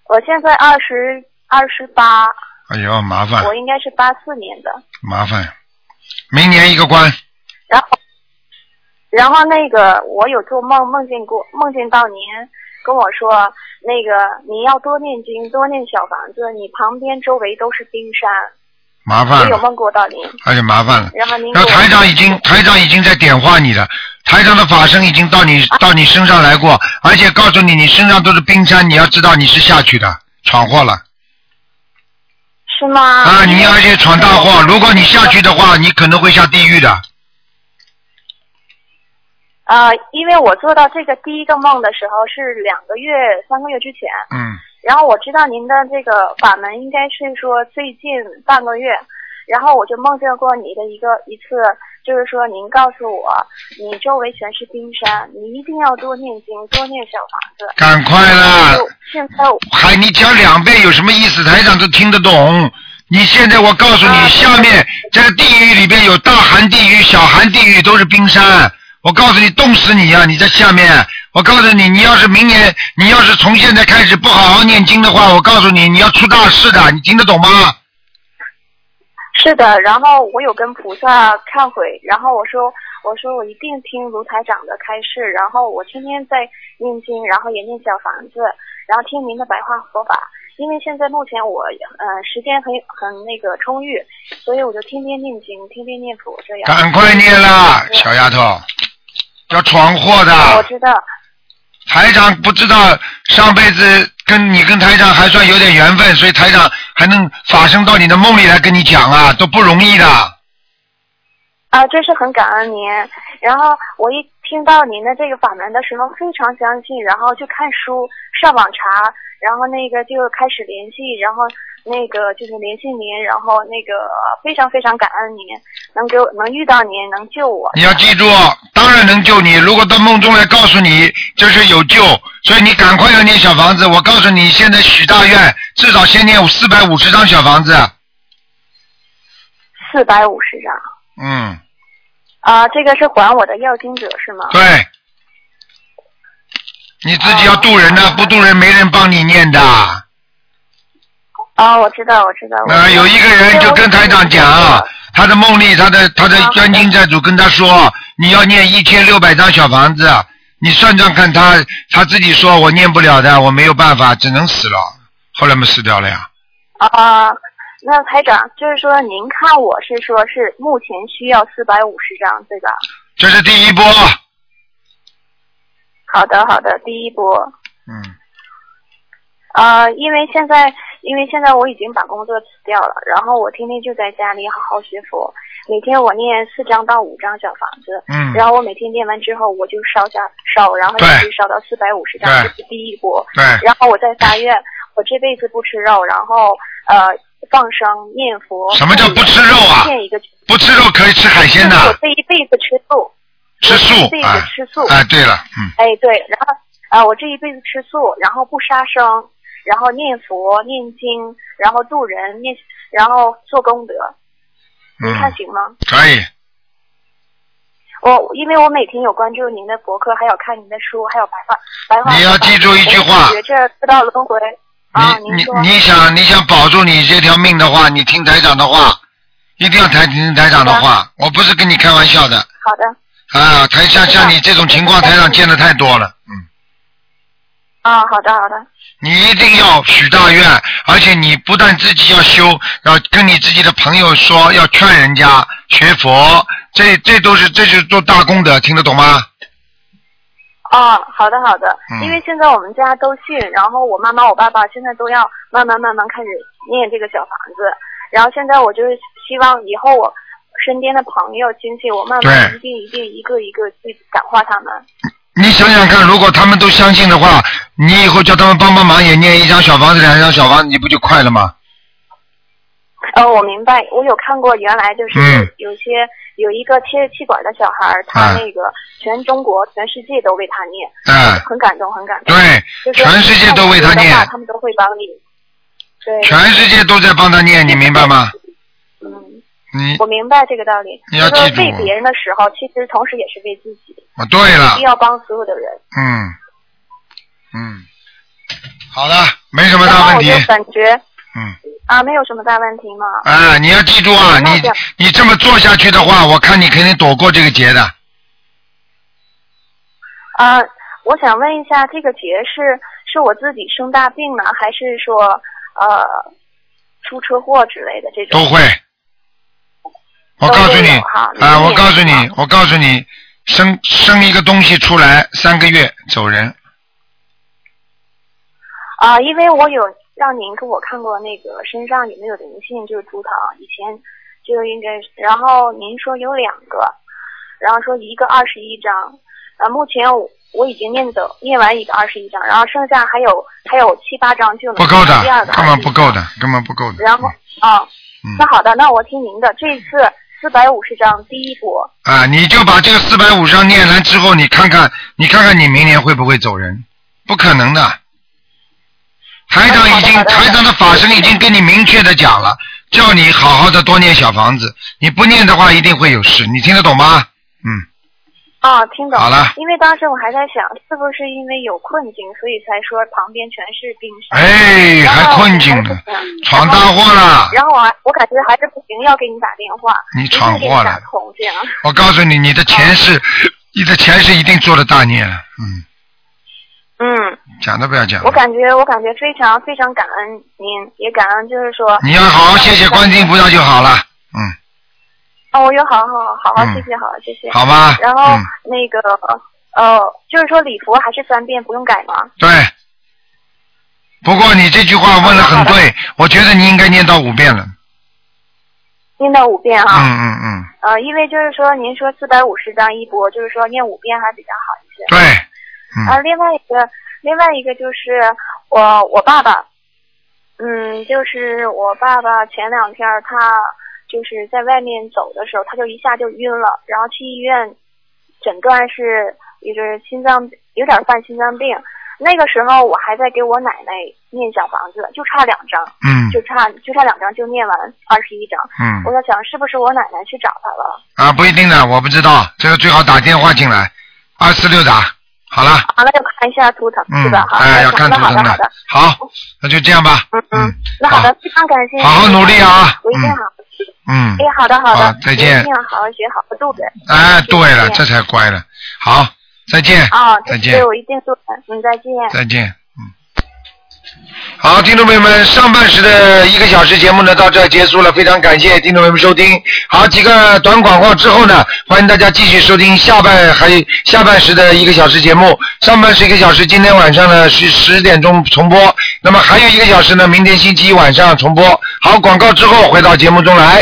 我现在二十二十八，哎呦，麻烦我应该是八四年的。麻烦，明年一个关。然后，然后那个我有做梦，梦见过，梦见到您跟我说，那个你要多念经，多念小房子，你旁边周围都是冰山。麻烦我有了，梦过到您，而且麻烦了。然后您台长已经台长已经在点化你了，台长的法身已经到你到你身上来过，而且告诉你你身上都是冰山，你要知道你是下去的，闯祸了是吗？啊！你而且闯大祸，如果你下去的话，你可能会下地狱的。呃，因为我做到这个第一个梦的时候是两个月、三个月之前，嗯，然后我知道您的这个法门应该是说最近半个月，然后我就梦见过你的一个一次，就是说您告诉我，你周围全是冰山，你一定要多念经，多念小房子。赶快啦！现在我还你讲两遍有什么意思？台长都听得懂。你现在我告诉啊你，下面这个地狱里边有大寒地狱、小寒地狱，都是冰山。我告诉你，冻死你呀、你在下面。我告诉你，你要是明年，你要是从现在开始不好好念经的话，我告诉你，你要出大事的。你听得懂吗？是的，然后我有跟菩萨忏悔，然后我说我说我一定听卢台长的开示，然后我天天在念经，然后也念小房子，然后听您的白话佛法。因为现在目前我呃时间很很那个充裕，所以我就天天念经，天天念佛这样。赶快念啦，小丫头，要闯祸的。我知道。台长不知道上辈子跟你跟台长还算有点缘分，所以台长还能法身到你的梦里来跟你讲啊，都不容易的。啊，真是很感恩您。然后我一听到您的这个法门的时候，非常相信，然后就看书、上网查，然后那个就开始联系，然后那个就是联系您，然后那个非常非常感恩您，能给我能遇到您，能救我。你要记住，当然能救你。如果到梦中来告诉你这是有救，所以你赶快要念小房子。我告诉你，现在许大愿，至少先念四百五十张小房子。四百五十张。嗯，啊，这个是还我的要经者是吗？对。你自己要渡人的，不渡人没人帮你念的。啊，我知道，我知道。啊，有一个人就跟台长讲，他的梦里，他的他的冤亲债主跟他说，你要念一千六百张小房子，你算算看他，他自己说我念不了的，我没有办法，只能死了。后来没死掉了呀。啊，那台长就是说，您看我是说是目前需要四百五十张，对吧？这是第一波。好的，好的，第一波。嗯。啊，因为现在，因为现在我已经把工作辞掉了，然后我天天就在家里好好学佛，每天我念四张到五张小房子，嗯，然后我每天念完之后我就烧下烧，然后一直烧到四百五十张，这是第一波，对，然后我再发愿，我这辈子不吃肉，然后呃放生念佛。什么叫不吃肉啊？念一个不吃肉可以吃海鲜的。我这一辈子吃素。吃素。这一辈子吃素。哎，对了，嗯。哎，对，然后啊，我这一辈子吃素，然后不杀生。然后念佛念经，然后度人念，然后做功德，你看行吗？可以。我因为我每天有关注您的博客，还有看您的书，还有白话白话。你要记住一句话。学着知道轮回。啊，你你你想你想保住你这条命的话，你听台长的话，一定要台听台长的话。我不是跟你开玩笑的。好的。啊，台像像你这种情况，台长见的太多了，嗯。啊，好的好的。你一定要许大愿，而且你不但自己要修，要跟你自己的朋友说，要劝人家学佛，这这都是这是做大功德，听得懂吗？啊，好的好的，嗯因为现在我们家都信，然后我妈妈我爸爸现在都要慢慢慢慢开始念这个小房子，然后现在我就是希望以后我身边的朋友亲戚，我慢慢一定一定一个一个去感化他们。你想想看，如果他们都相信的话，你以后叫他们帮帮忙，也念一张小房子、两张小房子，你不就快了吗？呃，我明白，我有看过，原来就是嗯有些、有一个切气管的小孩儿，他啊那个全中国、全世界都为他念，嗯很感动，很感动。对就是全世界都为他念他们都会帮你。对。全世界都在帮他念，你明白吗？嗯。你我明白这个道理。你要就是记住为别人的时候，其实同时也是为自己。啊，对了一定，要帮所有的人。嗯嗯，好的，没什么大问题我就感觉嗯。啊，没有什么大问题嘛。啊，你要记住啊，你你这么做下去的话，我看你肯定躲过这个劫的。啊，我想问一下，这个劫是是我自己生大病呢，还是说呃出车祸之类的这种？都会。我告诉你啊，我告诉你，我告诉你，生生一个东西出来三个月走人，啊，因为我有让您给我看过那个身上有没有灵性，就是图腾，以前就应该是，然后您说有两个，然后说一个二十一张，啊，目前我我已经念走念完一个二十一张，然后剩下还有还有七八张就能不够的第二个，根本不够的，根本不够的。然后啊，嗯那好的，那我听您的，这一次四百五十张第一波，啊，你就把这个四百五十张念完之后，你看看，你看看你明年会不会走人？不可能的。台长已经，台长的法身已经跟你明确的讲了，叫你好好的多念小房子，你不念的话一定会有事，你听得懂吗？嗯，啊，听懂。好了因为当时我还在想，是不是因为有困境，所以才说旁边全是冰山。哎，还困境呢，闯大祸了。然后我还我感觉还是不行，要给你打电话。你闯祸了。我告诉你，你的前世，你的前世一定做了大孽了。嗯，嗯，讲都不要讲我。感觉我感觉非常非常感恩您，也感恩就是说。你要好好谢谢观世音菩萨就好了。嗯，哦，我有好好好好嗯谢谢，好谢谢。好吧然后、嗯那个呃，就是说礼服还是三遍不用改吗？对。不过你这句话问的很对，我觉得你应该念到五遍了。念到五遍嗯啊。嗯嗯，呃，因为就是说您说四百五十张一波，就是说念五遍还比较好一些。对。嗯啊，另外一个，另外一个就是我我爸爸，嗯，就是我爸爸前两天他就是在外面走的时候，他就一下就晕了，然后去医院诊断是就是心脏有点犯心脏病，那个时候我还在给我奶奶念小房子，就差两张，嗯就差就差两张就念完二十一张。嗯我在想是不是我奶奶去找他了？啊，不一定的，我不知道，这个最好打电话进来，二四六打，好了，好了，要看一下图腾、嗯是吧？好，哎，要看图腾的好的好的，，好，那就这样吧，嗯嗯，那好的，非常感谢，好好努力啊我一定好。嗯，哎，好的好的，好再见我一定要好好学，好好度人。哎，对了，这才乖了，好，再见，啊，再见对，我一定做的。嗯，再见。再见，嗯。好，听众朋友们，上半时的一个小时节目呢到这儿结束了，非常感谢听众朋友们收听。好，几个短广告之后呢，欢迎大家继续收听下半还下半时的一个小时节目。上半时一个小时，今天晚上呢是十点钟重播，那么还有一个小时呢，明天星期一晚上重播。好，广告之后回到节目中来。